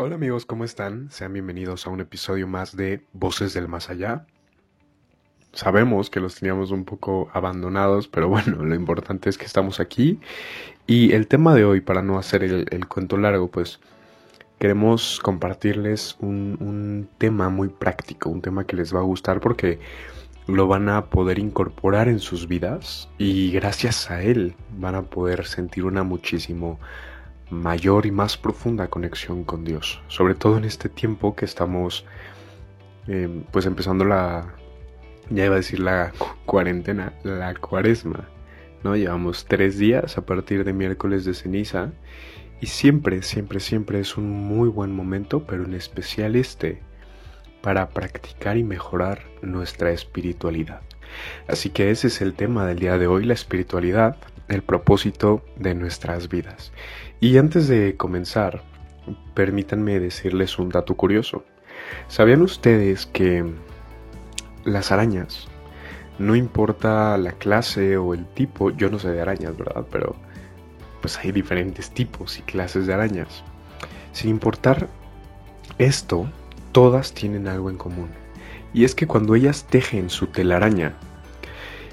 Hola amigos, ¿cómo están? Sean bienvenidos a un episodio más de Voces del Más Allá. Sabemos que los teníamos un poco abandonados, pero bueno, lo importante es que estamos aquí. Y el tema de hoy, para no hacer el, cuento largo, pues queremos compartirles un, un tema muy práctico, un tema que les va a gustar porque lo van a poder incorporar en sus vidas y gracias a él van a poder sentir una muchísimo mayor y más profunda conexión con Dios, sobre todo en este tiempo que estamos em, pues empezando la, ya iba a decir la cuarentena, la cuaresma, ¿no? Llevamos tres días a partir de miércoles de ceniza y siempre, siempre, siempre es un muy buen momento, pero en especial este, para practicar y mejorar nuestra espiritualidad. Así que ese es el tema del día de hoy, la espiritualidad, el propósito de nuestras vidas. Y antes de comenzar, permítanme decirles un dato curioso. ¿Sabían ustedes que las arañas, no importa la clase o el tipo, yo no sé de arañas, ¿verdad? Pero pues hay diferentes tipos y clases de arañas. Sin importar esto, todas tienen algo en común. Y es que cuando ellas tejen su telaraña,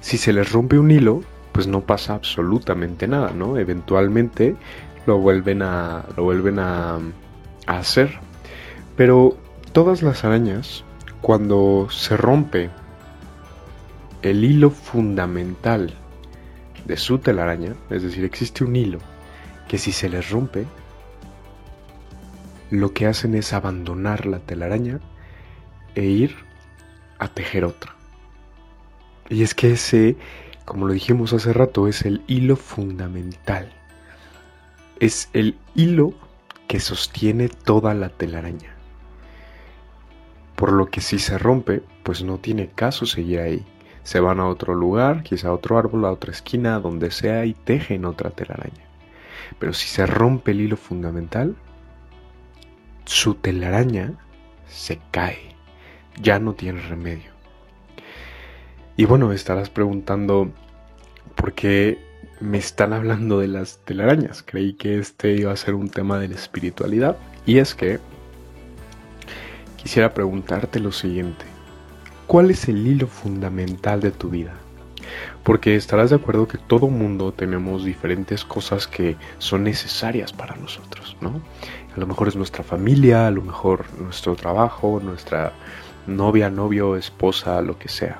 si se les rompe un hilo, pues no pasa absolutamente nada, ¿no? Eventualmente lo vuelven a, lo vuelven a, hacer. Pero todas las arañas, cuando se rompe el hilo fundamental de su telaraña, es decir, existe un hilo que si se les rompe, lo que hacen es abandonar la telaraña e ir a tejer otra. Y es que ese, como lo dijimos hace rato, es el hilo fundamental. Es el hilo que sostiene toda la telaraña. Por lo que si se rompe, pues no tiene caso seguir ahí. Se van a otro lugar, quizá a otro árbol, a otra esquina, donde sea y tejen otra telaraña. Pero si se rompe el hilo fundamental, su telaraña se cae, ya no tiene remedio. Y bueno, estarás preguntando por qué me están hablando de las telarañas. Creí que este iba a ser un tema de la espiritualidad. Y es que quisiera preguntarte lo siguiente. ¿Cuál es el hilo fundamental de tu vida? Porque estarás de acuerdo que todo mundo tenemos diferentes cosas que son necesarias para nosotros, ¿no? A lo mejor es nuestra familia, a lo mejor nuestro trabajo, nuestra novia, novio, esposa, lo que sea.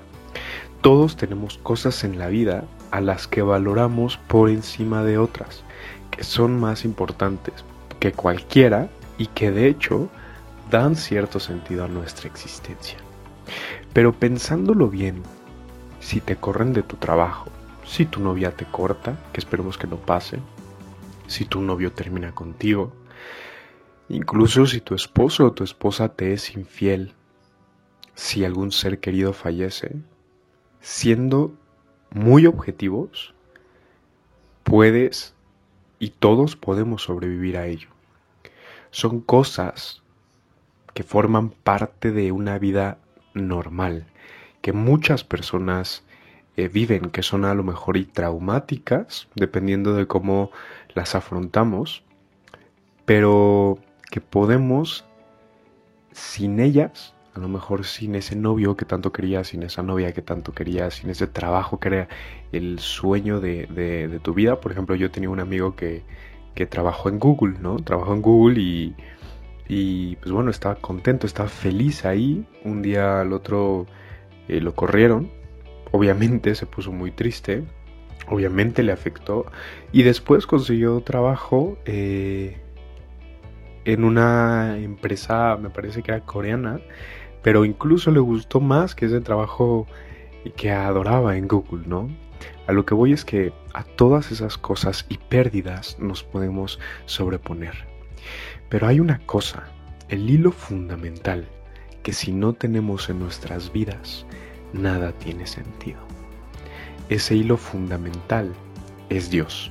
Todos tenemos cosas en la vida a las que valoramos por encima de otras, que son más importantes que cualquiera y que de hecho dan cierto sentido a nuestra existencia. Pero pensándolo bien, si te corren de tu trabajo, si tu novia te corta, que esperemos que no pase, si tu novio termina contigo, incluso si tu esposo o tu esposa te es infiel, si algún ser querido fallece, siendo muy objetivos, puedes y todos podemos sobrevivir a ello. Son cosas que forman parte de una vida normal, que muchas personas eh, viven, que son a lo mejor y traumáticas, dependiendo de cómo las afrontamos, pero que podemos, sin ellas, a lo mejor sin ese novio que tanto quería, sin esa novia que tanto quería, sin ese trabajo que era el sueño de, de, tu vida. Por ejemplo, yo tenía un amigo que, que trabajó en Google, ¿no? Trabajó en Google y, y pues bueno, estaba contento, estaba feliz ahí. Un día al otro eh, lo corrieron, obviamente se puso muy triste, obviamente le afectó y después consiguió trabajo eh, en una empresa, me parece que era coreana, pero incluso le gustó más que ese trabajo que adoraba en Google, ¿no? A lo que voy es que a todas esas cosas y pérdidas nos podemos sobreponer. Pero hay una cosa, el hilo fundamental, que si no tenemos en nuestras vidas, nada tiene sentido. Ese hilo fundamental es Dios.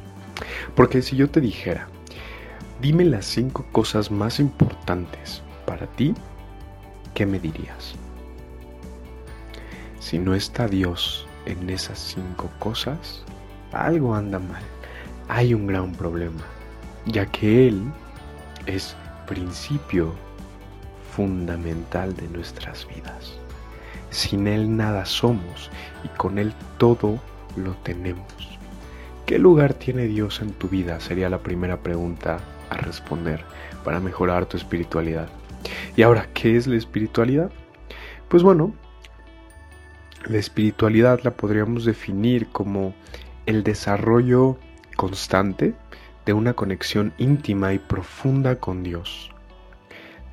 Porque si yo te dijera, dime las cinco cosas más importantes para ti, ¿qué me dirías? Si no está Dios en esas cinco cosas, algo anda mal. Hay un gran problema, ya que Él es principio fundamental de nuestras vidas. Sin Él nada somos y con Él todo lo tenemos. ¿Qué lugar tiene Dios en tu vida? Sería la primera pregunta a responder para mejorar tu espiritualidad. Y ahora, ¿qué es la espiritualidad? Pues bueno, la espiritualidad la podríamos definir como el desarrollo constante de una conexión íntima y profunda con Dios.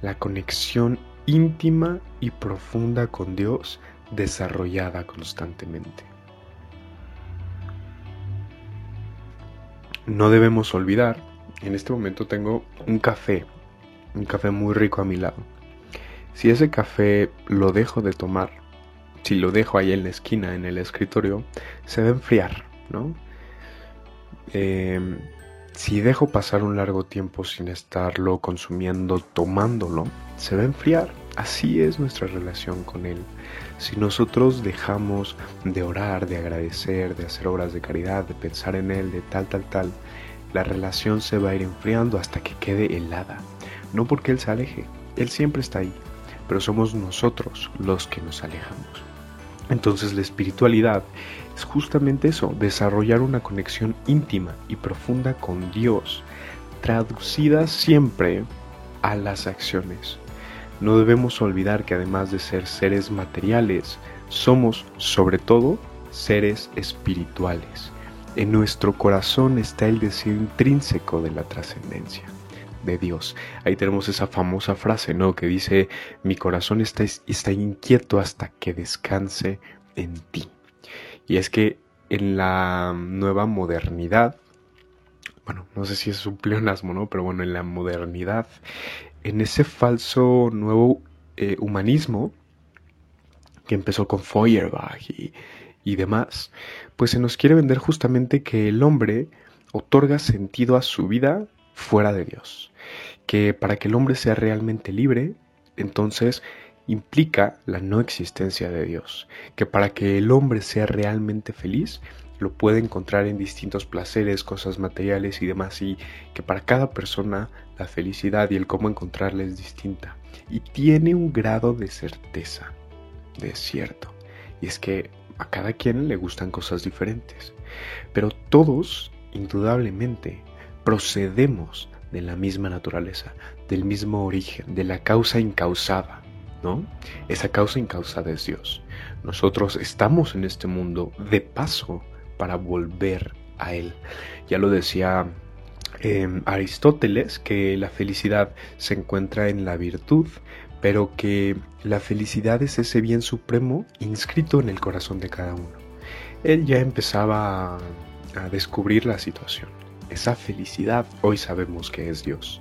La conexión íntima y profunda con Dios desarrollada constantemente. No debemos olvidar, en este momento tengo un café, un café muy rico a mi lado. Si ese café lo dejo de tomar, si lo dejo ahí en la esquina, en el escritorio, se va a enfriar, ¿no? Em, si dejo pasar un largo tiempo sin estarlo consumiendo, tomándolo, se va a enfriar. Así es nuestra relación con Él. Si nosotros dejamos de orar, de agradecer, de hacer obras de caridad, de pensar en Él, de tal, tal, tal, la relación se va a ir enfriando hasta que quede helada. No porque Él se aleje, Él siempre está ahí, pero somos nosotros los que nos alejamos. Entonces la espiritualidad es justamente eso, desarrollar una conexión íntima y profunda con Dios, traducida siempre a las acciones. No debemos olvidar que además de ser seres materiales, somos sobre todo seres espirituales. En nuestro corazón está el deseo intrínseco de la trascendencia de Dios. Ahí tenemos esa famosa frase, ¿no? Que dice, mi corazón está, está inquieto hasta que descanse en ti. Y es que en la nueva modernidad, bueno, no sé si es un pleonasmo, ¿no? Pero bueno, en la modernidad, en ese falso nuevo eh, humanismo que empezó con Feuerbach y, y demás, pues se nos quiere vender justamente que el hombre otorga sentido a su vida fuera de Dios. Que para que el hombre sea realmente libre, entonces implica la no existencia de Dios, que para que el hombre sea realmente feliz, lo puede encontrar en distintos placeres, cosas materiales y demás, y que para cada persona la felicidad y el cómo encontrarla es distinta, y tiene un grado de certeza, de cierto, y es que a cada quien le gustan cosas diferentes, pero todos, indudablemente, procedemos de la misma naturaleza, del mismo origen, de la causa incausada, ¿no? Esa causa incausada es Dios. Nosotros estamos en este mundo de paso para volver a Él. Ya lo decía em, Aristóteles, que la felicidad se encuentra en la virtud, pero que la felicidad es ese bien supremo inscrito en el corazón de cada uno. Él ya empezaba a descubrir la situación. Esa felicidad hoy sabemos que es Dios.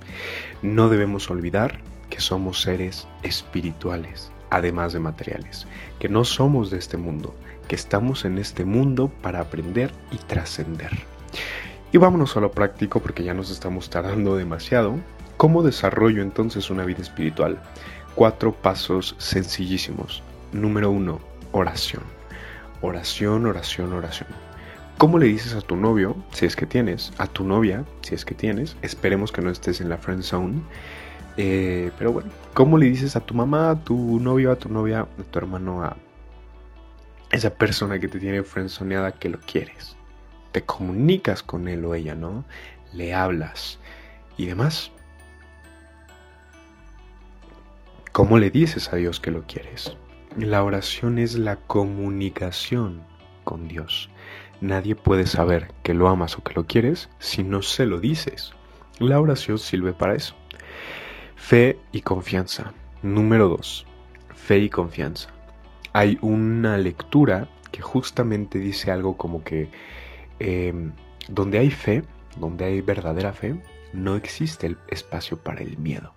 No debemos olvidar que somos seres espirituales, además de materiales, que no somos de este mundo, que estamos en este mundo para aprender y trascender. Y vámonos a lo práctico porque ya nos estamos tardando demasiado. ¿Cómo desarrollo entonces una vida espiritual? Cuatro pasos sencillísimos. Número uno, oración. Oración, oración, oración. ¿Cómo le dices a tu novio, si es que tienes, a tu novia, si es que tienes, esperemos que no estés en la friend zone, eh, pero bueno, ¿cómo le dices a tu mamá, a tu novio, a tu novia, a tu hermano, a esa persona que te tiene frenzoneada que lo quieres? Te comunicas con él o ella, ¿no? Le hablas y demás. ¿Cómo le dices a Dios que lo quieres? La oración es la comunicación con Dios. Nadie puede saber que lo amas o que lo quieres si no se lo dices. La oración sirve para eso. Fe y confianza. Número 2. Fe y confianza. Hay una lectura que justamente dice algo como que em, donde hay fe, donde hay verdadera fe, no existe el espacio para el miedo.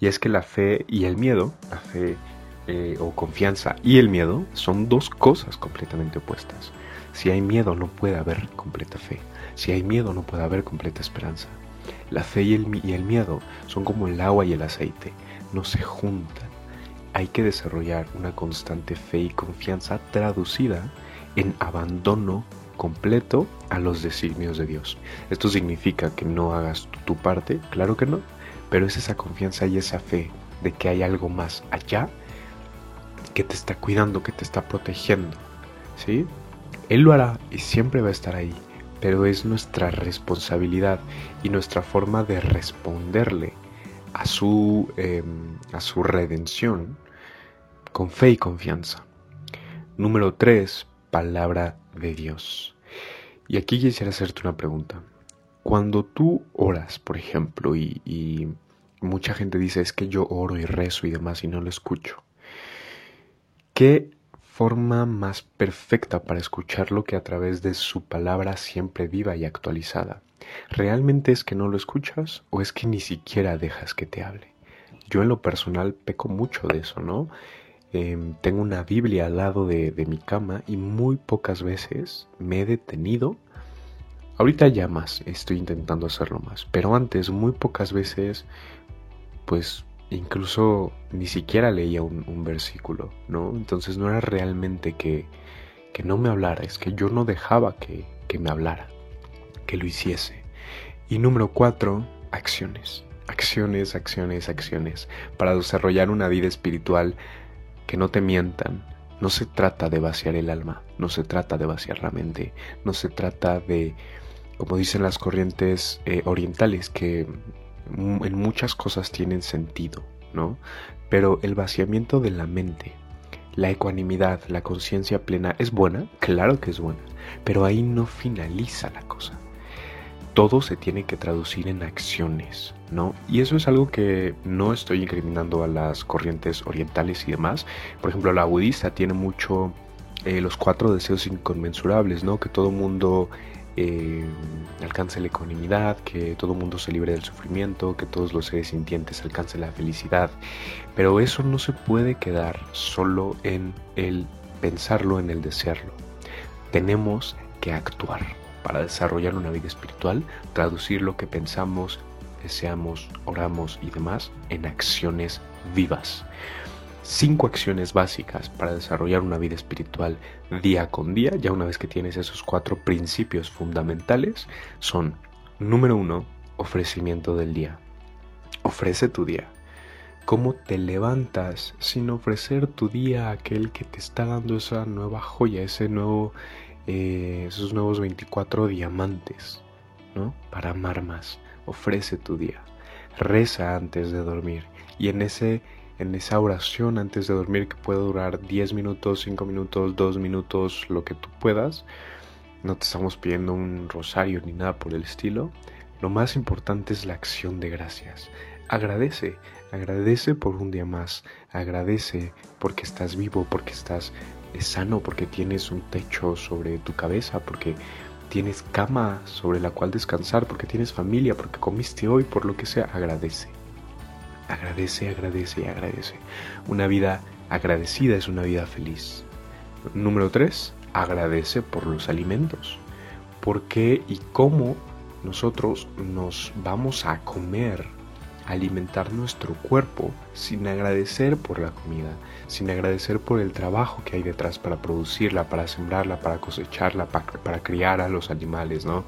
Y es que la fe y el miedo, la fe eh, o confianza y el miedo son dos cosas completamente opuestas. Si hay miedo no puede haber completa fe. Si hay miedo no puede haber completa esperanza. La fe y el, miedo son como el agua y el aceite, no se juntan. Hay que desarrollar una constante fe y confianza traducida en abandono completo a los designios de Dios. ¿Esto significa que no hagas tu parte? Claro que no, pero es esa confianza y esa fe de que hay algo más allá que te está cuidando, que te está protegiendo, ¿sí? Él lo hará y siempre va a estar ahí, pero es nuestra responsabilidad y nuestra forma de responderle a su, em, a su redención con fe y confianza. Número 3. Palabra de Dios. Y aquí quisiera hacerte una pregunta. Cuando tú oras, por ejemplo, y, y mucha gente dice es que yo oro y rezo y demás y no lo escucho. ¿Qué forma más perfecta para escucharlo que a través de su palabra siempre viva y actualizada. ¿Realmente es que no lo escuchas o es que ni siquiera dejas que te hable? Yo en lo personal peco mucho de eso, ¿no? Em, tengo una Biblia al lado de, de mi cama y muy pocas veces me he detenido. Ahorita ya más, estoy intentando hacerlo más, pero antes muy pocas veces pues incluso ni siquiera leía un, versículo, ¿no? Entonces no era realmente que, que, no me hablara, es que yo no dejaba que, que me hablara, que lo hiciese. Y número cuatro, acciones. Acciones, acciones, acciones. Para desarrollar una vida espiritual que no te mientan. No se trata de vaciar el alma, no se trata de vaciar la mente, no se trata de, como dicen las corrientes eh, orientales, que en muchas cosas tienen sentido, ¿no? Pero el vaciamiento de la mente, la ecuanimidad, la conciencia plena, ¿es buena? Claro que es buena, pero ahí no finaliza la cosa. Todo se tiene que traducir en acciones, ¿no? Y eso es algo que no estoy incriminando a las corrientes orientales y demás. Por ejemplo, la budista tiene mucho eh, los cuatro deseos inconmensurables, ¿no? Que todo mundo eh, alcance la ecuanimidad, que todo mundo se libre del sufrimiento, que todos los seres sintientes alcancen la felicidad. Pero eso no se puede quedar solo en el pensarlo, en el desearlo. Tenemos que actuar para desarrollar una vida espiritual, traducir lo que pensamos, deseamos, oramos y demás en acciones vivas cinco acciones básicas para desarrollar una vida espiritual día con día, ya una vez que tienes esos cuatro principios fundamentales, son, número uno, ofrecimiento del día. Ofrece tu día. ¿Cómo te levantas sin ofrecer tu día a aquel que te está dando esa nueva joya, ese nuevo, eh, esos nuevos 24 diamantes, ¿no? Para amar más. Ofrece tu día. Reza antes de dormir. Y en ese en esa oración antes de dormir que puede durar 10 minutos, 5 minutos, 2 minutos, lo que tú puedas. No te estamos pidiendo un rosario ni nada por el estilo. Lo más importante es la acción de gracias. Agradece, agradece por un día más, agradece porque estás vivo, porque estás sano, porque tienes un techo sobre tu cabeza, porque tienes cama sobre la cual descansar, porque tienes familia, porque comiste hoy, por lo que sea, agradece. Agradece, agradece y agradece. Una vida agradecida es una vida feliz. Número 3. Agradece por los alimentos. ¿Por qué y cómo nosotros nos vamos a comer, alimentar nuestro cuerpo sin agradecer por la comida, sin agradecer por el trabajo que hay detrás para producirla, para sembrarla, para cosecharla, para, criar a los animales, ¿no?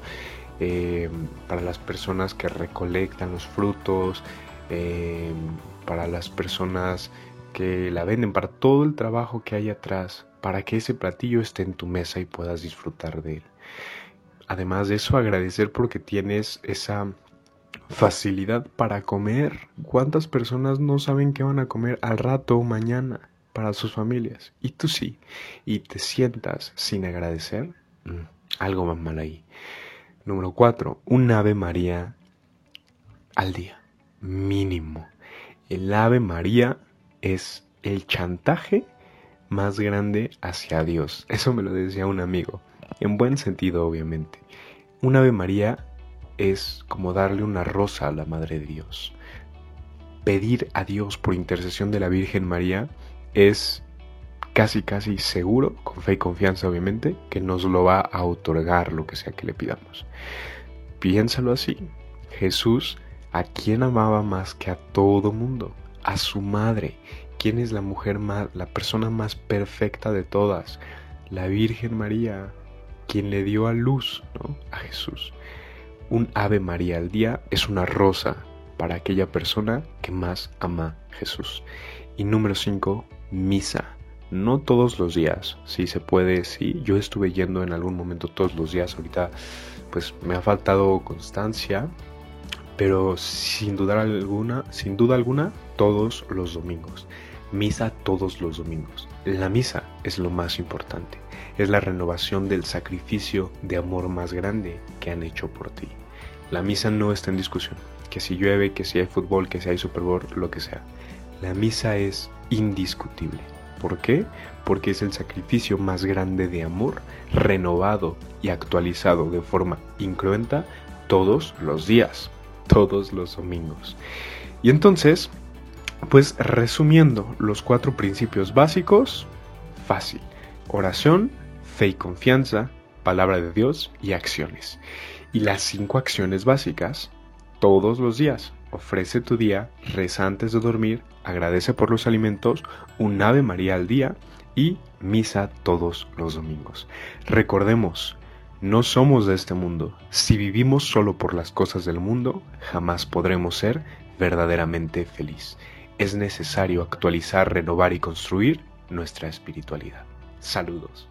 Eh, para las personas que recolectan los frutos, Em, para las personas que la venden, para todo el trabajo que hay atrás, para que ese platillo esté en tu mesa y puedas disfrutar de él. Además de eso, agradecer porque tienes esa facilidad para comer. ¿Cuántas personas no saben qué van a comer al rato o mañana para sus familias? Y tú sí. Y te sientas sin agradecer. Mm, algo va mal ahí. Número 4. Un Ave María al día mínimo. El Ave María es el chantaje más grande hacia Dios. Eso me lo decía un amigo. En buen sentido, obviamente. Un Ave María es como darle una rosa a la Madre de Dios. Pedir a Dios por intercesión de la Virgen María es casi casi seguro, con fe y confianza obviamente, que nos lo va a otorgar lo que sea que le pidamos. Piénsalo así. Jesús ¿A quién amaba más que a todo mundo? A su madre. ¿Quién es la mujer más, la persona más perfecta de todas? La Virgen María, quien le dio a luz, ¿no? A Jesús. Un Ave María al día es una rosa para aquella persona que más ama Jesús. Y número 5, misa. No todos los días, si se puede, sí. Yo estuve yendo en algún momento todos los días, ahorita pues me ha faltado constancia, pero sin duda alguna, sin duda alguna, todos los domingos. Misa todos los domingos. La misa es lo más importante. Es la renovación del sacrificio de amor más grande que han hecho por ti. La misa no está en discusión. Que si llueve, que si hay fútbol, que si hay Super Bowl, lo que sea. La misa es indiscutible. ¿Por qué? Porque es el sacrificio más grande de amor, renovado y actualizado de forma incruenta todos los días, todos los domingos. Y entonces, pues resumiendo los cuatro principios básicos, fácil. Oración, fe y confianza, palabra de Dios y acciones. Y las cinco acciones básicas, todos los días. Ofrece tu día, reza antes de dormir, agradece por los alimentos, un Ave María al día y misa todos los domingos. Recordemos, no somos de este mundo. Si vivimos solo por las cosas del mundo, jamás podremos ser verdaderamente feliz es necesario actualizar, renovar y construir nuestra espiritualidad. Saludos.